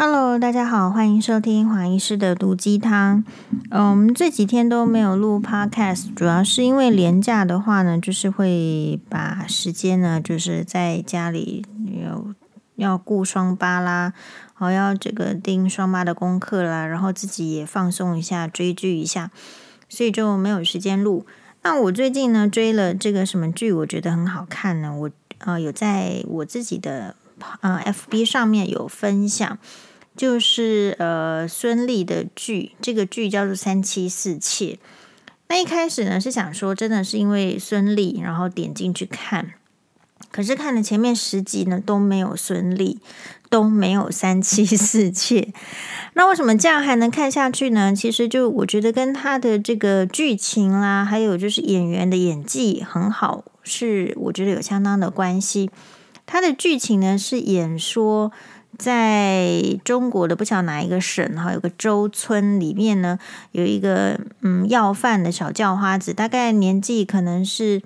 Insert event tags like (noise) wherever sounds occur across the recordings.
Hello，大家好，欢迎收听黄医师的毒鸡汤。嗯，我们这几天都没有录 Podcast，主要是因为连假的话呢，就是会把时间呢，就是在家里有要顾双八啦，好要这个盯双八的功课啦，然后自己也放松一下，追剧一下，所以就没有时间录。那我最近呢追了这个什么剧，我觉得很好看呢，我呃有在我自己的呃 FB 上面有分享。就是呃孙俪的剧，这个剧叫做《三妻四妾》。那一开始呢是想说，真的是因为孙俪，然后点进去看，可是看了前面十集呢都没有孙俪，都没有三妻四妾。那为什么这样还能看下去呢？其实就我觉得跟他的这个剧情啦，还有就是演员的演技很好，是我觉得有相当的关系。他的剧情呢是演说。在中国的不晓得哪一个省哈，有个洲村里面呢，有一个嗯要饭的小叫花子，大概年纪可能是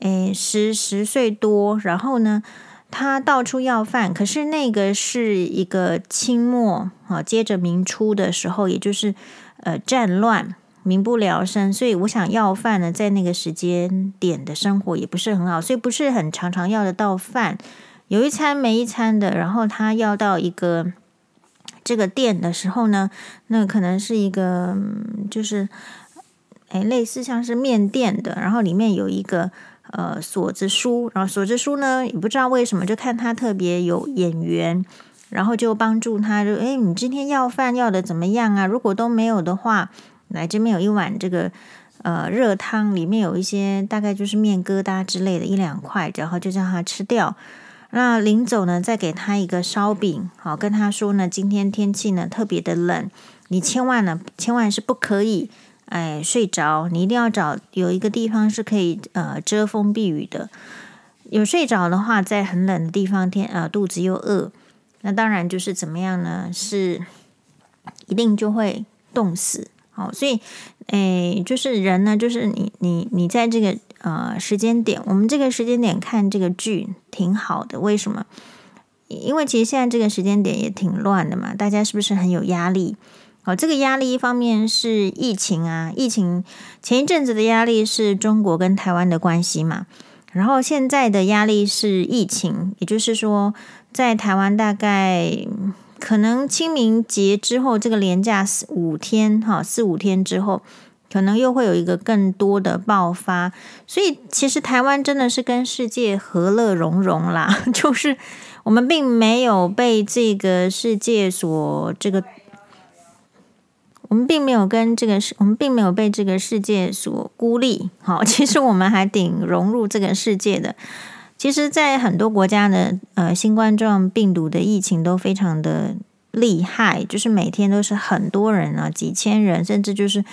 诶十十岁多，然后呢，他到处要饭，可是那个是一个清末啊，接着明初的时候，也就是呃战乱，民不聊生，所以我想要饭呢，在那个时间点的生活也不是很好，所以不是很常常要得到饭。有一餐没一餐的，然后他要到一个这个店的时候呢，那可能是一个就是哎类似像是面店的，然后里面有一个呃锁子叔，然后锁子叔呢也不知道为什么就看他特别有眼缘，然后就帮助他就哎你今天要饭要的怎么样啊？如果都没有的话，来这边有一碗这个呃热汤，里面有一些大概就是面疙瘩之类的一两块，然后就叫他吃掉。那临走呢，再给他一个烧饼，好跟他说呢，今天天气呢特别的冷，你千万呢，千万是不可以，哎，睡着，你一定要找有一个地方是可以呃遮风避雨的。有睡着的话，在很冷的地方，天呃肚子又饿，那当然就是怎么样呢？是一定就会冻死。好，所以，诶，就是人呢，就是你，你，你在这个呃时间点，我们这个时间点看这个剧挺好的。为什么？因为其实现在这个时间点也挺乱的嘛，大家是不是很有压力？好，这个压力一方面是疫情啊，疫情前一阵子的压力是中国跟台湾的关系嘛，然后现在的压力是疫情，也就是说，在台湾大概。可能清明节之后，这个连假四五天，哈，四五天之后，可能又会有一个更多的爆发。所以，其实台湾真的是跟世界和乐融融啦，(laughs) 就是我们并没有被这个世界所这个，我们并没有跟这个世，我们并没有被这个世界所孤立。好，(laughs) 其实我们还挺融入这个世界的。其实，在很多国家的呃，新冠状病毒的疫情都非常的厉害，就是每天都是很多人啊，几千人，甚至就是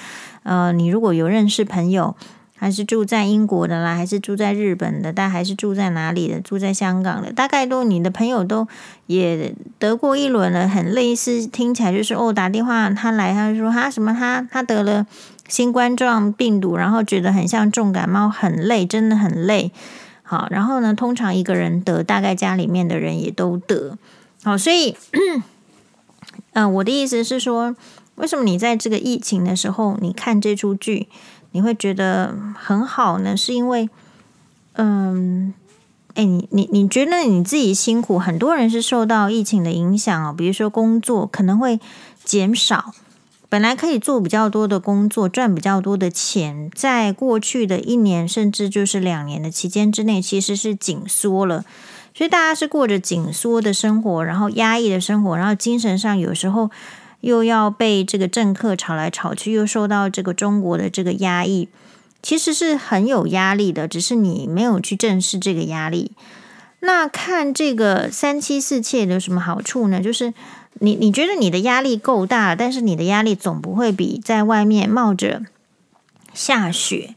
呃，你如果有认识朋友，还是住在英国的啦，还是住在日本的，但还是住在哪里的，住在香港的，大概都你的朋友都也得过一轮了，很类似，听起来就是哦，打电话他来，他就说他什么他他得了新冠状病毒，然后觉得很像重感冒，很累，真的很累。好，然后呢，通常一个人得，大概家里面的人也都得。好，所以，嗯、(clears throat) 我的意思是说，为什么你在这个疫情的时候，你看这出剧，你会觉得很好呢？是因为，嗯，哎，你你你觉得你自己辛苦，很多人是受到疫情的影响哦，比如说工作可能会减少。本来可以做比较多的工作，赚比较多的钱，在过去的一年甚至就是两年的期间之内，其实是紧缩了，所以大家是过着紧缩的生活，然后压抑的生活，然后精神上有时候又要被这个政客吵来吵去，又受到这个中国的这个压抑，其实是很有压力的，只是你没有去正视这个压力。那看这个三妻四妾有什么好处呢？就是。你你觉得你的压力够大，但是你的压力总不会比在外面冒着下雪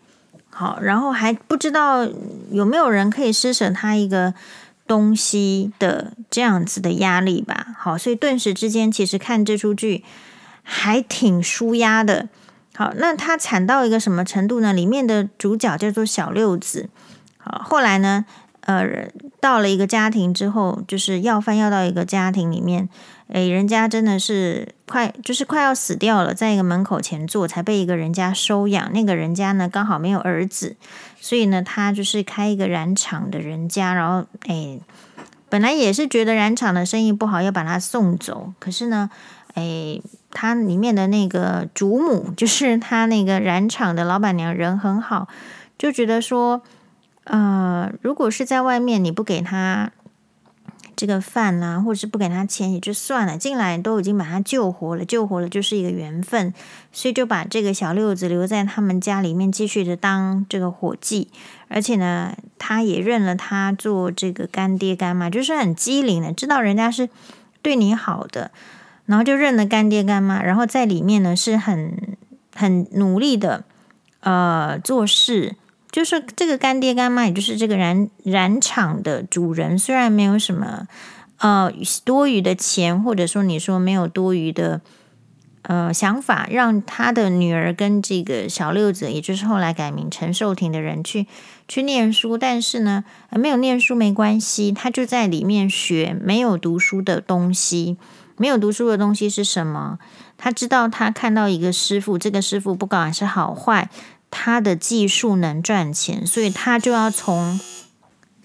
好，然后还不知道有没有人可以施舍他一个东西的这样子的压力吧？好，所以顿时之间，其实看这出剧还挺舒压的。好，那他惨到一个什么程度呢？里面的主角叫做小六子。好，后来呢，呃，到了一个家庭之后，就是要饭要到一个家庭里面，诶，人家真的是快，就是快要死掉了，在一个门口前坐，才被一个人家收养。那个人家呢，刚好没有儿子，所以呢，他就是开一个染厂的人家，然后诶，本来也是觉得染厂的生意不好，要把他送走，可是呢，诶，他里面的那个主母，就是他那个染厂的老板娘，人很好，就觉得说。呃，如果是在外面，你不给他这个饭啦、啊，或者是不给他钱也就算了，进来都已经把他救活了，救活了就是一个缘分，所以就把这个小六子留在他们家里面，继续的当这个伙计，而且呢，他也认了他做这个干爹干妈，就是很机灵的，知道人家是对你好的，然后就认了干爹干妈，然后在里面呢是很很努力的呃做事。就是这个干爹干妈，也就是这个染染厂的主人，虽然没有什么呃多余的钱，或者说你说没有多余的呃想法，让他的女儿跟这个小六子，也就是后来改名陈寿亭的人去去念书，但是呢，没有念书没关系，他就在里面学没有读书的东西。没有读书的东西是什么？他知道，他看到一个师傅，这个师傅不管是好坏。他的技术能赚钱，所以他就要从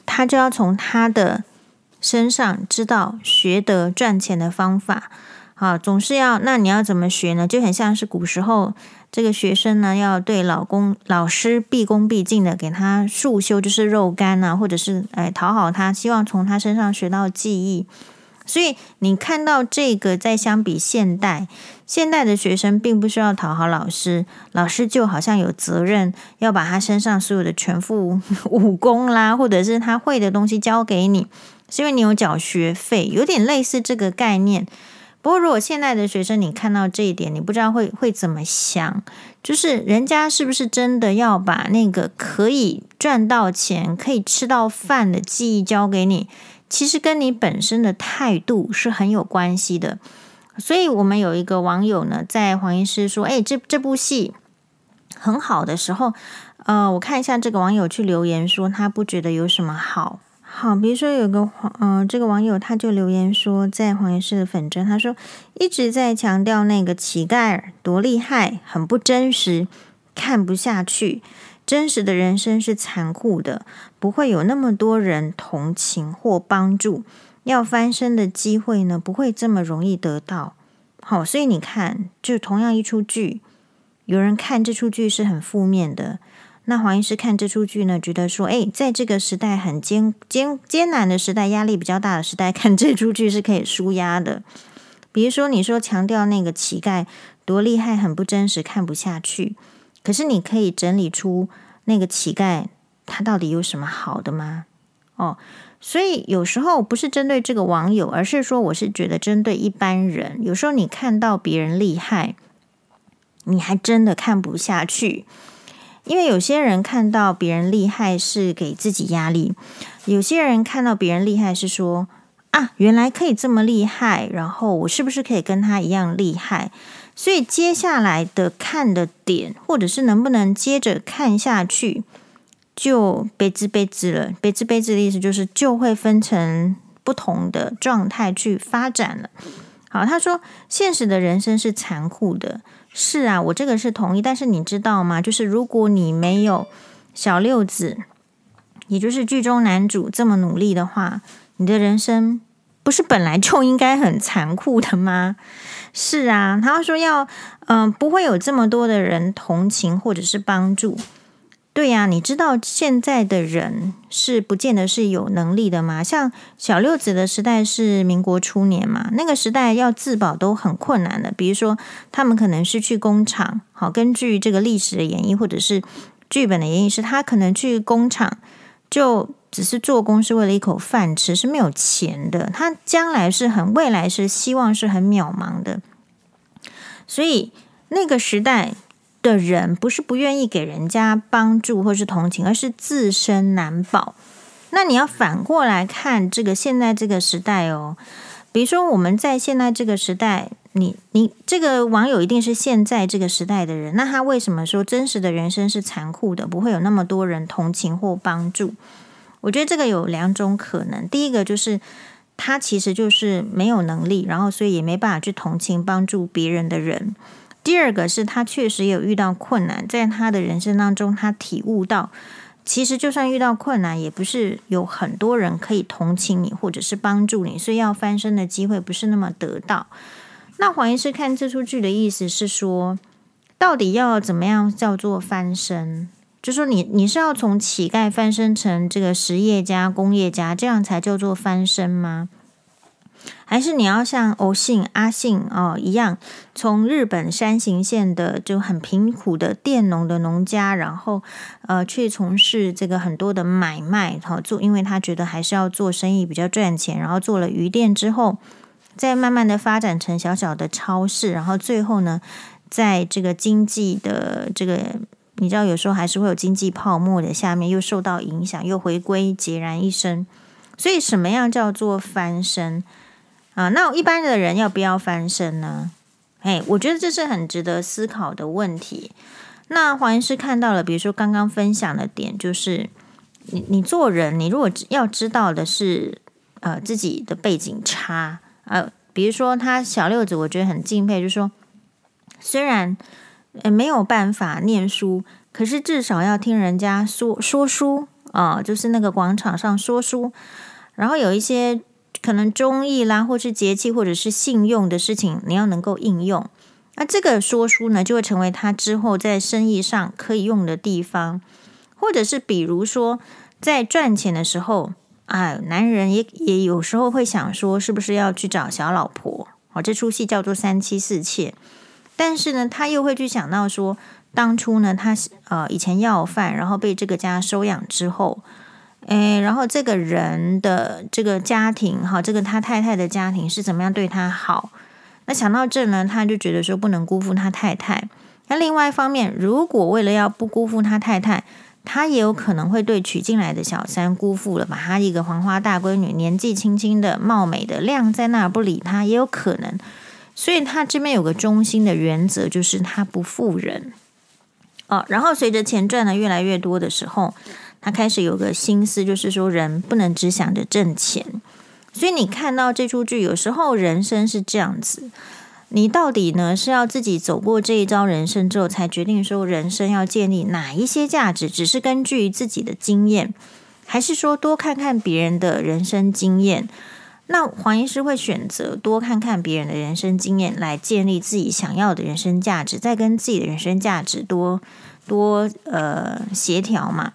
他就要从他的身上知道学得赚钱的方法。好，总是要那你要怎么学呢？就很像是古时候这个学生呢，要对老公老师毕恭毕敬的给他束修，就是肉干啊，或者是哎讨好他，希望从他身上学到技艺。所以你看到这个，在相比现代，现代的学生并不需要讨好老师，老师就好像有责任要把他身上所有的全副武功啦，或者是他会的东西教给你，是因为你有缴学费，有点类似这个概念。不过，如果现在的学生你看到这一点，你不知道会会怎么想，就是人家是不是真的要把那个可以赚到钱、可以吃到饭的技艺教给你？其实跟你本身的态度是很有关系的，所以我们有一个网友呢，在黄医师说：“哎，这这部戏很好的时候，呃，我看一下这个网友去留言说他不觉得有什么好。好，比如说有个黄，呃，这个网友他就留言说，在黄医师的粉专，他说一直在强调那个乞丐多厉害，很不真实，看不下去。”真实的人生是残酷的，不会有那么多人同情或帮助。要翻身的机会呢，不会这么容易得到。好，所以你看，就同样一出剧，有人看这出剧是很负面的。那黄医师看这出剧呢，觉得说，诶，在这个时代很艰艰艰难的时代，压力比较大的时代，看这出剧是可以舒压的。比如说，你说强调那个乞丐多厉害，很不真实，看不下去。可是你可以整理出那个乞丐他到底有什么好的吗？哦，所以有时候不是针对这个网友，而是说我是觉得针对一般人。有时候你看到别人厉害，你还真的看不下去，因为有些人看到别人厉害是给自己压力，有些人看到别人厉害是说啊，原来可以这么厉害，然后我是不是可以跟他一样厉害？所以接下来的看的点，或者是能不能接着看下去，就别兹别兹了。别兹别兹的意思就是就会分成不同的状态去发展了。好，他说现实的人生是残酷的，是啊，我这个是同意。但是你知道吗？就是如果你没有小六子，也就是剧中男主这么努力的话，你的人生不是本来就应该很残酷的吗？是啊，他说要，嗯、不会有这么多的人同情或者是帮助。对呀、你知道现在的人是不见得是有能力的吗？像小六子的时代是民国初年嘛，那个时代要自保都很困难的。比如说，他们可能是去工厂，好，根据这个历史的演绎或者是剧本的演绎，是他可能去工厂就只是做工，是为了一口饭吃，是没有钱的。他将来是很未来是希望是很渺茫的。所以那个时代的人不是不愿意给人家帮助或是同情，而是自身难保。那你要反过来看这个现在这个时代哦，比如说我们在现在这个时代，你你这个网友一定是现在这个时代的人，那他为什么说真实的人生是残酷的，不会有那么多人同情或帮助？我觉得这个有两种可能，第一个就是他其实就是没有能力，然后所以也没办法去同情帮助别人的人。第二个是他确实有遇到困难，在他的人生当中，他体悟到，其实就算遇到困难，也不是有很多人可以同情你或者是帮助你，所以要翻身的机会不是那么得到。那黄医师看这出剧的意思是说，到底要怎么样叫做翻身？就说你你是要从乞丐翻身成这个实业家、工业家，这样才叫做翻身吗？还是你要像欧信、阿信哦一样，从日本山形县的就很贫苦的佃农的农家，然后呃去从事这个很多的买卖，好做，因为他觉得还是要做生意比较赚钱，然后做了鱼店之后，再慢慢的发展成小小的超市，然后最后呢，在这个经济的这个。你知道，有时候还是会有经济泡沫的，下面又受到影响，又回归孑然一身。所以，什么样叫做翻身啊？那一般的人要不要翻身呢？哎，我觉得这是很值得思考的问题。那黄医师看到了，比如说刚刚分享的点，就是你你做人，你如果要知道的是，呃，自己的背景差，呃，比如说他小六子，我觉得很敬佩，就是说虽然。诶，没有办法念书，可是至少要听人家说说书啊，就是那个广场上说书，然后有一些可能忠义啦，或是节气，或者是信用的事情，你要能够应用。那这个说书呢，就会成为他之后在生意上可以用的地方，或者是比如说在赚钱的时候，啊，男人也也有时候会想说，是不是要去找小老婆？哦，这出戏叫做三妻四妾。但是呢，他又会去想到说，当初呢，他呃以前要饭，然后被这个家收养之后，诶，然后这个人的这个家庭哈，这个他太太的家庭是怎么样对他好？那想到这呢，他就觉得说不能辜负他太太。那另外一方面，如果为了要不辜负他太太，他也有可能会对娶进来的小三辜负了，把他一个黄花大闺女，年纪轻轻的、貌美的晾在那儿不理他，也有可能。所以他这边有个中心的原则，就是他不负人哦。然后随着钱赚的越来越多的时候，他开始有个心思，就是说人不能只想着挣钱。所以你看到这出剧，有时候人生是这样子，你到底呢是要自己走过这一遭人生之后，才决定说人生要建立哪一些价值，只是根据自己的经验，还是说多看看别人的人生经验？那黄医师会选择多看看别人的人生经验，来建立自己想要的人生价值，再跟自己的人生价值多多呃协调嘛，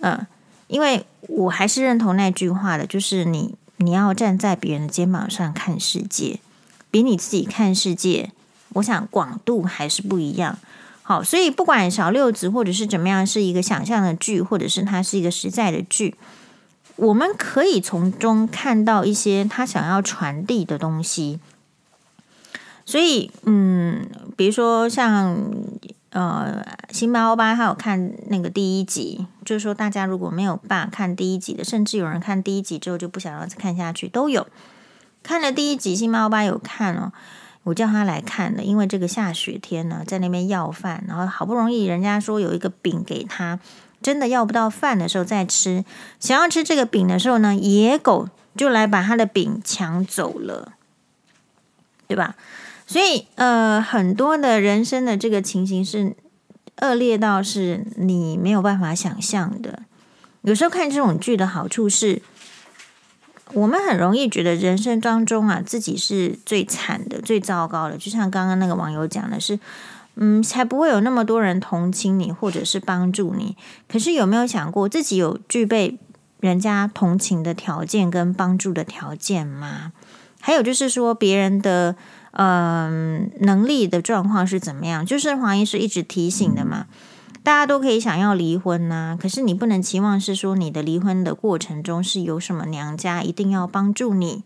嗯、因为我还是认同那句话的，就是你你要站在别人的肩膀上看世界，比你自己看世界，我想广度还是不一样。好，所以不管小六子或者是怎么样，是一个想象的剧，或者是它是一个实在的剧。我们可以从中看到一些他想要传递的东西，所以，嗯，比如说像呃，辛巴欧巴他有看那个第一集，就是说大家如果没有办法看第一集的，甚至有人看第一集之后就不想要再看下去，都有。看了第一集，辛巴欧巴有看哦，我叫他来看的，因为这个下雪天呢，在那边要饭，然后好不容易人家说有一个饼给他。真的要不到饭的时候再吃，想要吃这个饼的时候呢，野狗就来把他的饼抢走了，对吧？所以呃，很多的人生的这个情形是恶劣到是你没有办法想象的。有时候看这种剧的好处是，我们很容易觉得人生当中啊，自己是最惨的、最糟糕的。就像刚刚那个网友讲的是。嗯，才不会有那么多人同情你，或者是帮助你。可是有没有想过，自己有具备人家同情的条件跟帮助的条件吗？还有就是说，别人的嗯、能力的状况是怎么样？就是黄医师一直提醒的嘛，大家都可以想要离婚呐、可是你不能期望是说你的离婚的过程中是有什么娘家一定要帮助你，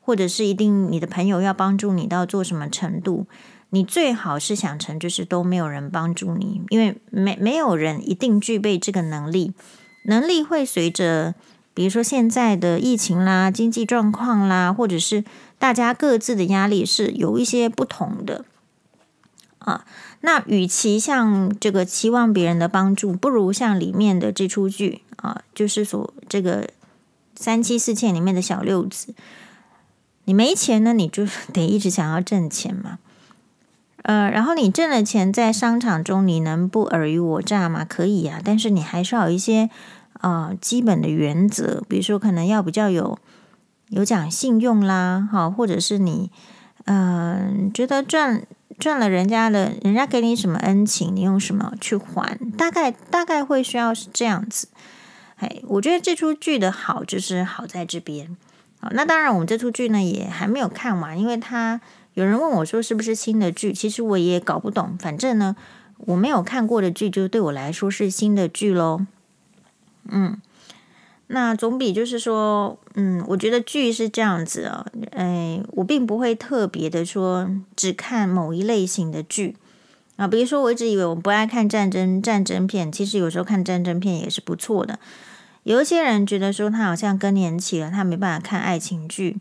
或者是一定你的朋友要帮助你到做什么程度。你最好是想成就是都没有人帮助你，因为没没有人一定具备这个能力，能力会随着比如说现在的疫情啦、经济状况啦，或者是大家各自的压力是有一些不同的啊。那与其像这个期望别人的帮助，不如像里面的这出剧啊，就是说这个三妻四妾里面的小六子，你没钱呢，你就得一直想要挣钱嘛。呃，然后你挣了钱，在商场中你能不尔虞我诈吗？可以呀，但是你还是要有一些呃基本的原则，比如说可能要比较有有讲信用啦，哈，或者是你嗯、觉得赚赚了人家的，人家给你什么恩情，你用什么去还？大概大概会需要是这样子。哎，我觉得这出剧的好就是好在这边。好，那当然我们这出剧呢也还没有看完，因为它。有人问我说：“是不是新的剧？”其实我也搞不懂。反正呢，我没有看过的剧，就对我来说是新的剧喽。嗯，那总比就是说，嗯，我觉得剧是这样子啊、哦。哎，我并不会特别的说只看某一类型的剧啊。比如说，我一直以为我不爱看战争战争片，其实有时候看战争片也是不错的。有一些人觉得说他好像更年期了，他没办法看爱情剧。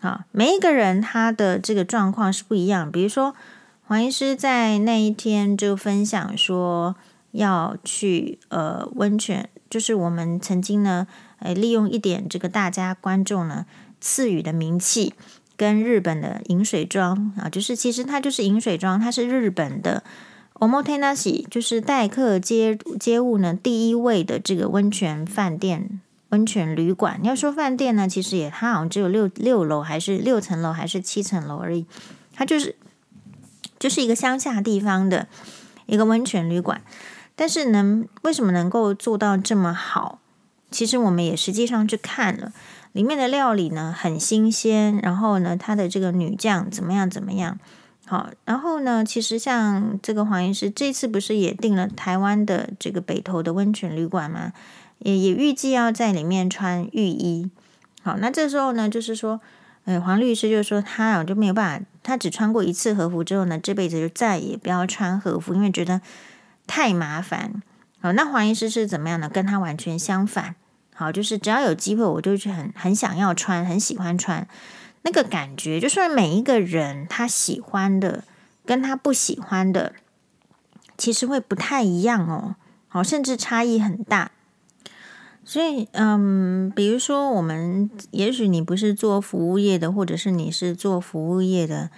好，每一个人他的这个状况是不一样。比如说，黄医师在那一天就分享说，要去呃温泉，就是我们曾经呢，哎利用一点这个大家观众呢赐予的名气，跟日本的饮水庄啊，就是其实它就是饮水庄，它是日本的 Omotenashi，就是待客接接物呢第一位的这个温泉饭店。温泉旅馆，你要说饭店呢，其实也它好像只有六六楼，还是六层楼，还是七层楼而已。它就是就是一个乡下地方的一个温泉旅馆，但是能为什么能够做到这么好？其实我们也实际上去看了里面的料理呢，很新鲜。然后呢，它的这个女将怎么样怎么样？好，然后呢，其实像这个黄医师这次不是也订了台湾的这个北投的温泉旅馆吗？也也预计要在里面穿浴衣，好，那这时候呢，就是说，呃，黄律师就说他啊就没有办法，他只穿过一次和服之后呢，这辈子就再也不要穿和服，因为觉得太麻烦。好，那黄医师是怎么样呢？跟他完全相反，好，就是只要有机会，我就去很很想要穿，很喜欢穿，那个感觉，就是每一个人他喜欢的跟他不喜欢的，其实会不太一样哦，好，甚至差异很大。所以，嗯，比如说，我们也许你不是做服务业的，或者是你是做服务业的，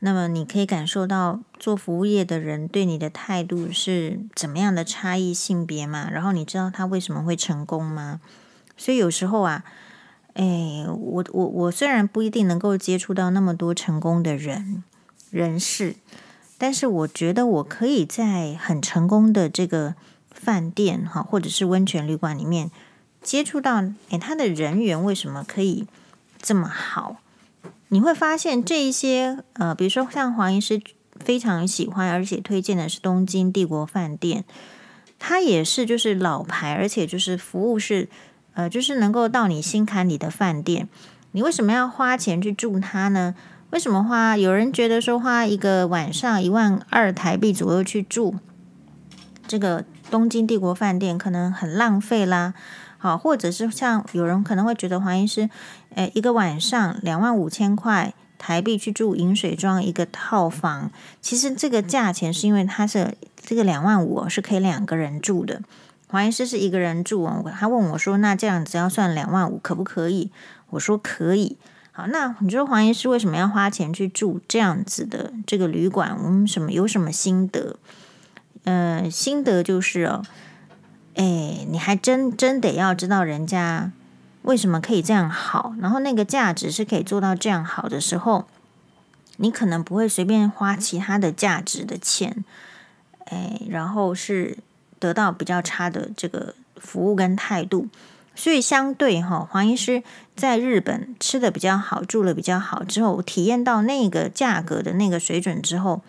那么你可以感受到做服务业的人对你的态度是怎么样的差异性别嘛？然后你知道他为什么会成功吗？所以有时候啊，哎，我我我虽然不一定能够接触到那么多成功的人人士，但是我觉得我可以在很成功的这个饭店哈，或者是温泉旅馆里面。接触到诶，他的人缘为什么可以这么好？你会发现这一些呃，比如说像黄医师非常喜欢而且推荐的是东京帝国饭店，它也是就是老牌，而且就是服务是呃，就是能够到你心坎里的饭店。你为什么要花钱去住它呢？为什么花？有人觉得说花一个晚上一万二台币左右去住这个东京帝国饭店，可能很浪费啦。好，或者是像有人可能会觉得黄医师，诶，一个晚上两万五千块台币去住饮水庄一个套房，其实这个价钱是因为他是这个两万五是可以两个人住的，黄医师是一个人住哦。他问我说：“那这样子要算两万五可不可以？”我说：“可以。”好，那你说黄医师为什么要花钱去住这样子的这个旅馆？我们什么有什么心得？呃，心得就是哦。哎，你还真真得要知道人家为什么可以这样好，然后那个价值是可以做到这样好的时候，你可能不会随便花其他的价值的钱，哎，然后是得到比较差的这个服务跟态度。所以相对哈，黄医师在日本吃的比较好，住的比较好之后，体验到那个价格的那个水准之后。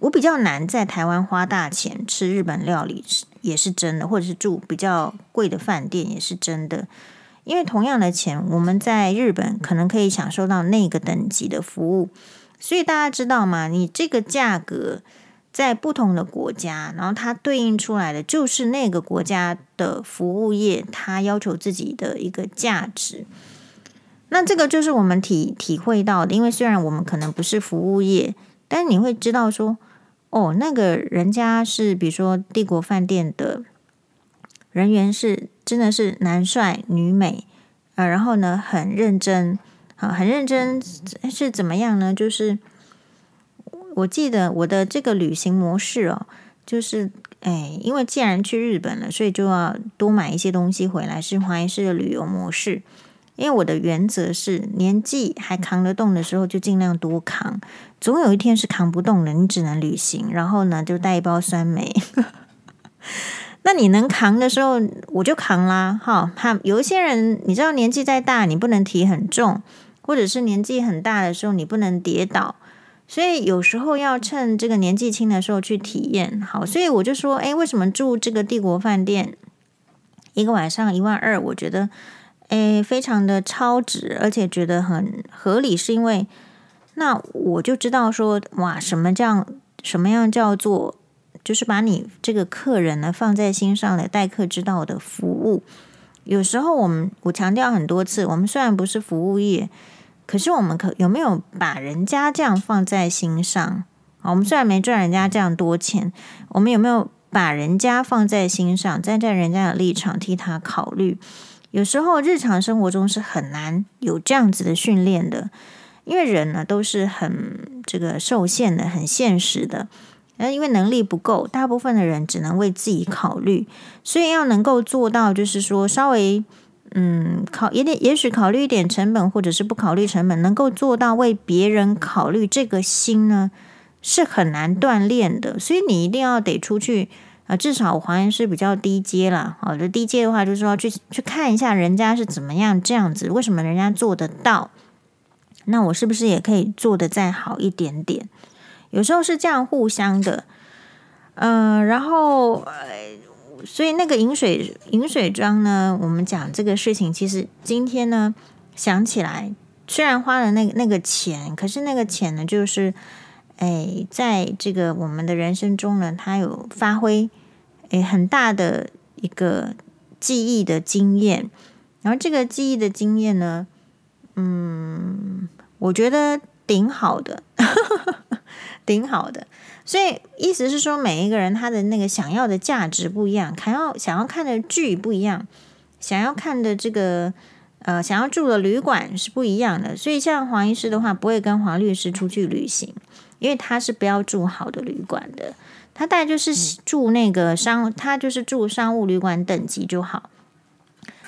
我比较难在台湾花大钱吃日本料理，也是真的，或者是住比较贵的饭店也是真的。因为同样的钱，我们在日本可能可以享受到那个等级的服务。所以大家知道吗？你这个价格在不同的国家，然后它对应出来的就是那个国家的服务业，它要求自己的一个价值。那这个就是我们体体会到的。因为虽然我们可能不是服务业，但你会知道说。哦，那个人家是比如说帝国饭店的人员是真的是男帅女美，呃，然后呢很认真，啊，很认真是怎么样呢？就是我记得我的这个旅行模式哦，就是哎，因为既然去日本了，所以就要多买一些东西回来，是华医师的旅游模式。因为我的原则是，年纪还扛得动的时候，就尽量多扛。总有一天是扛不动的，你只能旅行。然后呢，就带一包酸梅。(laughs) 那你能扛的时候，我就扛啦。哈，哈，有一些人，你知道，年纪再大，你不能提很重，或者是年纪很大的时候，你不能跌倒。所以有时候要趁这个年纪轻的时候去体验。好，所以我就说，诶，为什么住这个帝国饭店一个晚上一万二？我觉得。诶，非常的超值，而且觉得很合理，是因为那我就知道说，哇，什么叫什么样叫做，就是把你这个客人呢放在心上的待客之道的服务。有时候我们我强调很多次，我们虽然不是服务业，可是我们可有没有把人家这样放在心上啊？我们虽然没赚人家这样多钱，我们有没有把人家放在心上，站在人家的立场替他考虑？有时候日常生活中是很难有这样子的训练的，因为人呢都是很这个受限的、很现实的。呃，因为能力不够，大部分的人只能为自己考虑，所以要能够做到，就是说稍微嗯考也得也许考虑一点成本，或者是不考虑成本，能够做到为别人考虑这个心呢，是很难锻炼的。所以你一定要得出去。啊，至少我还是比较低阶啦。好的，低阶的话就是说去去看一下人家是怎么样这样子，为什么人家做得到？那我是不是也可以做得再好一点点？有时候是这样互相的。嗯、然后，所以那个饮水饮水装呢，我们讲这个事情，其实今天呢想起来，虽然花了那个那个钱，可是那个钱呢，就是。哎，在这个我们的人生中呢，他有发挥哎很大的一个记忆的经验，然后这个记忆的经验呢，嗯，我觉得挺好的，(laughs) 挺好的。所以意思是说，每一个人他的那个想要的价值不一样，想要想要看的剧不一样，想要看的这个呃想要住的旅馆是不一样的。所以像黄医师的话，不会跟黄律师出去旅行。因为他是不要住好的旅馆的，他大概就是住那个商，他就是住商务旅馆等级就好。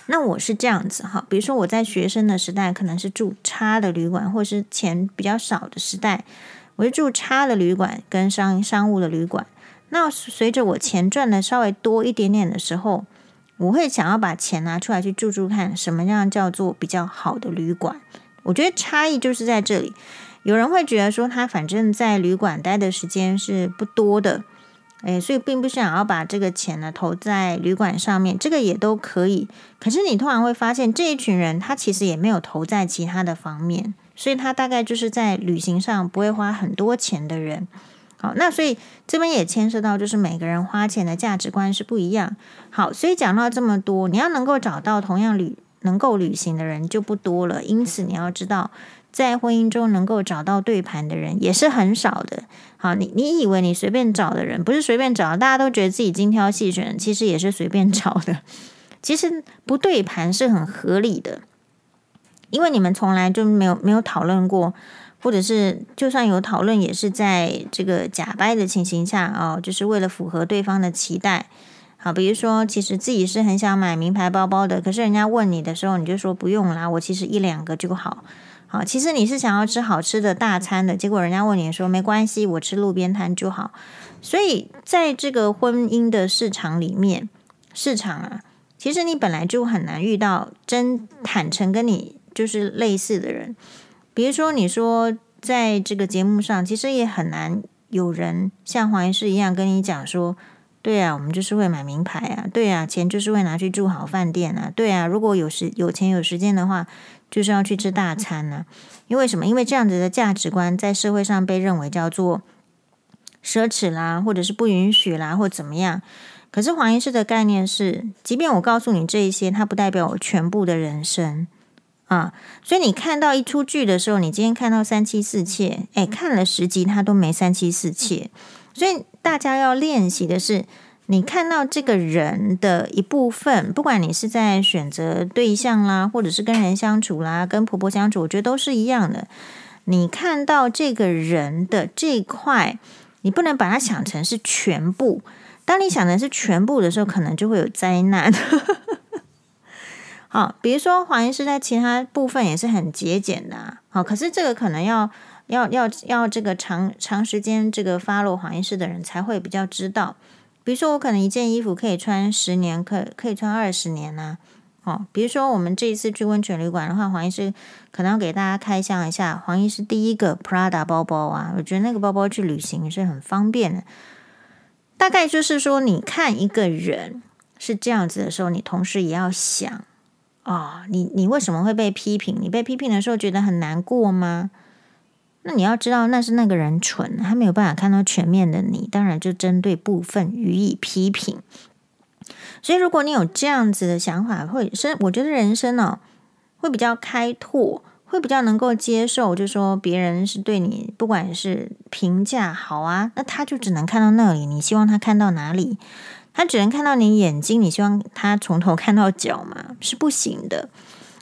那我是这样子哈，比如说我在学生的时代可能是住差的旅馆，或是钱比较少的时代，我就住差的旅馆跟商商务的旅馆。那随着我钱赚的稍微多一点点的时候，我会想要把钱拿出来去住住看，什么样叫做比较好的旅馆？我觉得差异就是在这里。有人会觉得说，他反正在旅馆待的时间是不多的，诶，所以并不想要把这个钱呢投在旅馆上面，这个也都可以。可是你突然会发现，这一群人他其实也没有投在其他的方面，所以他大概就是在旅行上不会花很多钱的人。好，那所以这边也牵涉到，就是每个人花钱的价值观是不一样。好，所以讲到这么多，你要能够找到同样旅能够旅行的人就不多了，因此你要知道。在婚姻中能够找到对盘的人也是很少的。好，你你以为你随便找的人不是随便找，大家都觉得自己精挑细选，其实也是随便找的。其实不对盘是很合理的，因为你们从来就没有没有讨论过，或者是就算有讨论，也是在这个假掰的情形下哦，就是为了符合对方的期待。好，比如说，其实自己是很想买名牌包包的，可是人家问你的时候，你就说不用啦，我其实一两个就好。好，其实你是想要吃好吃的大餐的，结果人家问你说没关系，我吃路边摊就好。所以在这个婚姻的市场里面，市场啊，其实你本来就很难遇到真坦诚跟你就是类似的人。比如说，你说在这个节目上，其实也很难有人像黄医师一样跟你讲说，对啊，我们就是会买名牌啊，对啊，钱就是会拿去住好饭店啊，对啊，如果有时有钱有时间的话。就是要去吃大餐呢？因为什么？因为这样子的价值观在社会上被认为叫做奢侈啦，或者是不允许啦，或怎么样。可是黄医师的概念是，即便我告诉你这一些，它不代表我全部的人生啊。所以你看到一出剧的时候，你今天看到三妻四妾，诶，看了十集他都没三妻四妾。所以大家要练习的是，你看到这个人的一部分，不管你是在选择对象啦，或者是跟人相处啦，跟婆婆相处，我觉得都是一样的。你看到这个人的这一块，你不能把它想成是全部。当你想的是全部的时候，可能就会有灾难。(laughs) 好，比如说黄医师在其他部分也是很节俭的啊。好，可是这个可能要要要要这个长长时间这个 follow 黄医师的人才会比较知道。比如说，我可能一件衣服可以穿十年，可可以穿二十年呢、哦，比如说我们这一次去温泉旅馆的话，黄医师可能要给大家开箱一下，黄医师第一个 Prada 包包啊，我觉得那个包包去旅行是很方便的。大概就是说，你看一个人是这样子的时候，你同时也要想啊、哦，你你为什么会被批评？你被批评的时候觉得很难过吗？那你要知道，那是那个人蠢，他没有办法看到全面的你，当然就针对部分予以批评。所以，如果你有这样子的想法，会是我觉得人生呢、会比较开拓，会比较能够接受，就说别人是对你，不管是评价好啊，那他就只能看到那里，你希望他看到哪里？他只能看到你眼睛，你希望他从头看到脚嘛？是不行的。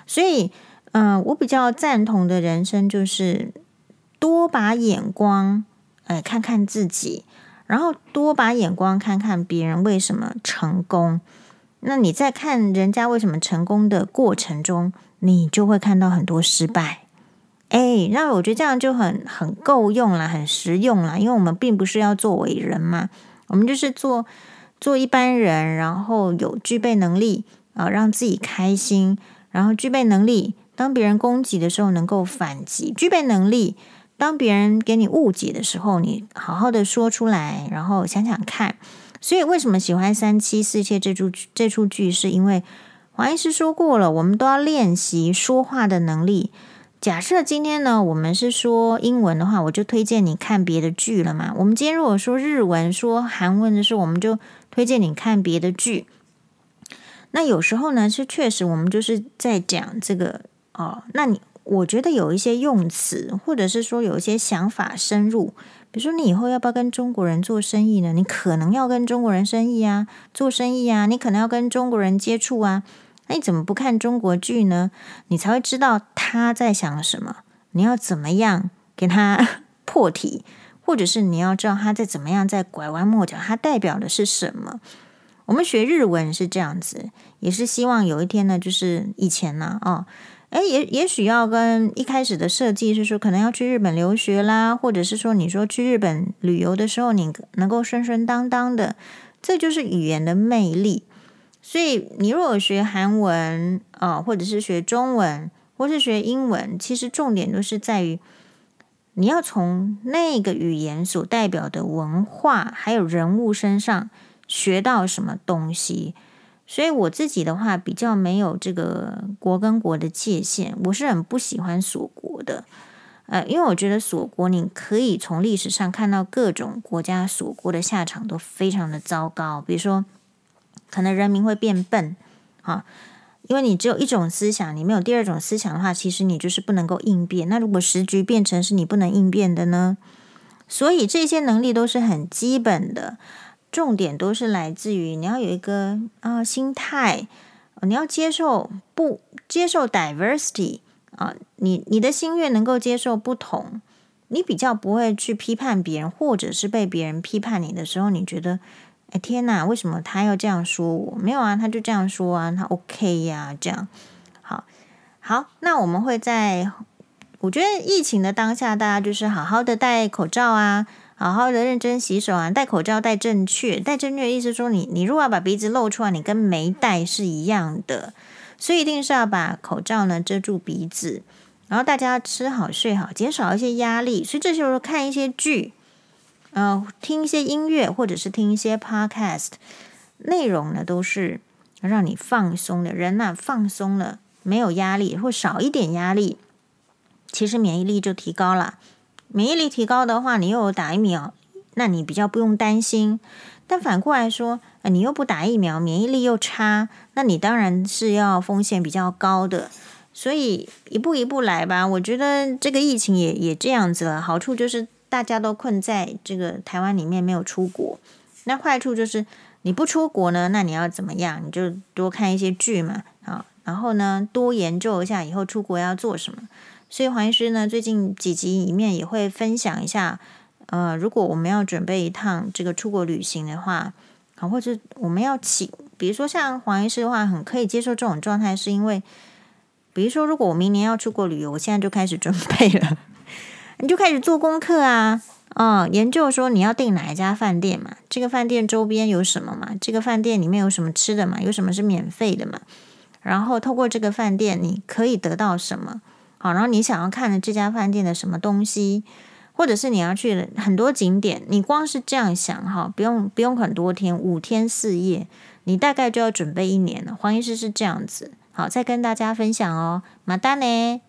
所以，嗯、我比较赞同的人生就是。多把眼光，哎，看看自己，然后多把眼光看看别人为什么成功。那你在看人家为什么成功的过程中，你就会看到很多失败。哎，那我觉得这样就很很够用了，很实用了。因为我们并不是要做伟人嘛，我们就是做做一般人，然后有具备能力啊，让自己开心，然后具备能力，当别人攻击的时候能够反击，具备能力。当别人给你误解的时候，你好好的说出来，然后想想看。所以为什么喜欢《三妻四妾》这出这出剧？是因为黄医师说过了，我们都要练习说话的能力。假设今天呢，我们是说英文的话，我就推荐你看别的剧了嘛。我们今天如果说日文、说韩文的时候，我们就推荐你看别的剧。那有时候呢，是确实我们就是在讲这个哦，那你。我觉得有一些用词，或者是说有一些想法深入，比如说你以后要不要跟中国人做生意呢？你可能要跟中国人生意啊，做生意啊，你可能要跟中国人接触啊。那你怎么不看中国剧呢？你才会知道他在想什么。你要怎么样给他 (laughs) 破题，或者是你要知道他在怎么样在拐弯抹角，他代表的是什么？我们学日文是这样子，也是希望有一天呢，就是以前呢，哦。哎，也也许要跟一开始的设计是说，可能要去日本留学啦，或者是说，你说去日本旅游的时候，你能够顺顺当当的，这就是语言的魅力。所以，你如果学韩文啊，或者是学中文，或是学英文，其实重点都是在于你要从那个语言所代表的文化还有人物身上学到什么东西。所以我自己的话比较没有这个国跟国的界限，我是很不喜欢锁国的，呃，因为我觉得锁国你可以从历史上看到各种国家锁国的下场都非常的糟糕，比如说可能人民会变笨啊，因为你只有一种思想，你没有第二种思想的话，其实你就是不能够应变。那如果时局变成是你不能应变的呢？所以这些能力都是很基本的。重点都是来自于你要有一个啊、心态，你要接受不接受 diversity 啊，你你的心愿能够接受不同，你比较不会去批判别人，或者是被别人批判你的时候，你觉得哎天哪，为什么他要这样说我？没有啊，他就这样说啊，他 OK 呀、啊，这样好好。那我们会在我觉得疫情的当下，大家就是好好的戴口罩啊。好好的认真洗手啊，戴口罩戴正确，戴正确的意思说你你如果要把鼻子露出来，你跟没戴是一样的，所以一定是要把口罩呢遮住鼻子，然后大家吃好睡好，减少一些压力。所以这时候看一些剧，呃，听一些音乐或者是听一些 podcast，内容呢都是让你放松的。人呐，放松了，没有压力或少一点压力，其实免疫力就提高了。免疫力提高的话，你又有打疫苗，那你比较不用担心。但反过来说，你又不打疫苗，免疫力又差，那你当然是要风险比较高的。所以一步一步来吧。我觉得这个疫情也也这样子了。好处就是大家都困在这个台湾里面没有出国，那坏处就是你不出国呢，那你要怎么样？你就多看一些剧嘛，啊，然后呢，多研究一下以后出国要做什么。所以黄医师呢，最近几集里面也会分享一下，呃，如果我们要准备一趟这个出国旅行的话，好，或者我们要起，比如说像黄医师的话，很可以接受这种状态，是因为，比如说如果我明年要出国旅游，我现在就开始准备了。你就开始做功课啊，哦，研究说你要订哪一家饭店嘛，这个饭店周边有什么嘛，这个饭店里面有什么吃的嘛，有什么是免费的嘛，然后透过这个饭店你可以得到什么，好，然后你想要看的这家饭店的什么东西，或者是你要去的很多景点，你光是这样想哈，不用不用很多天，五天四夜，你大概就要准备一年了。黄医师是这样子，好，再跟大家分享哦，马丹呢。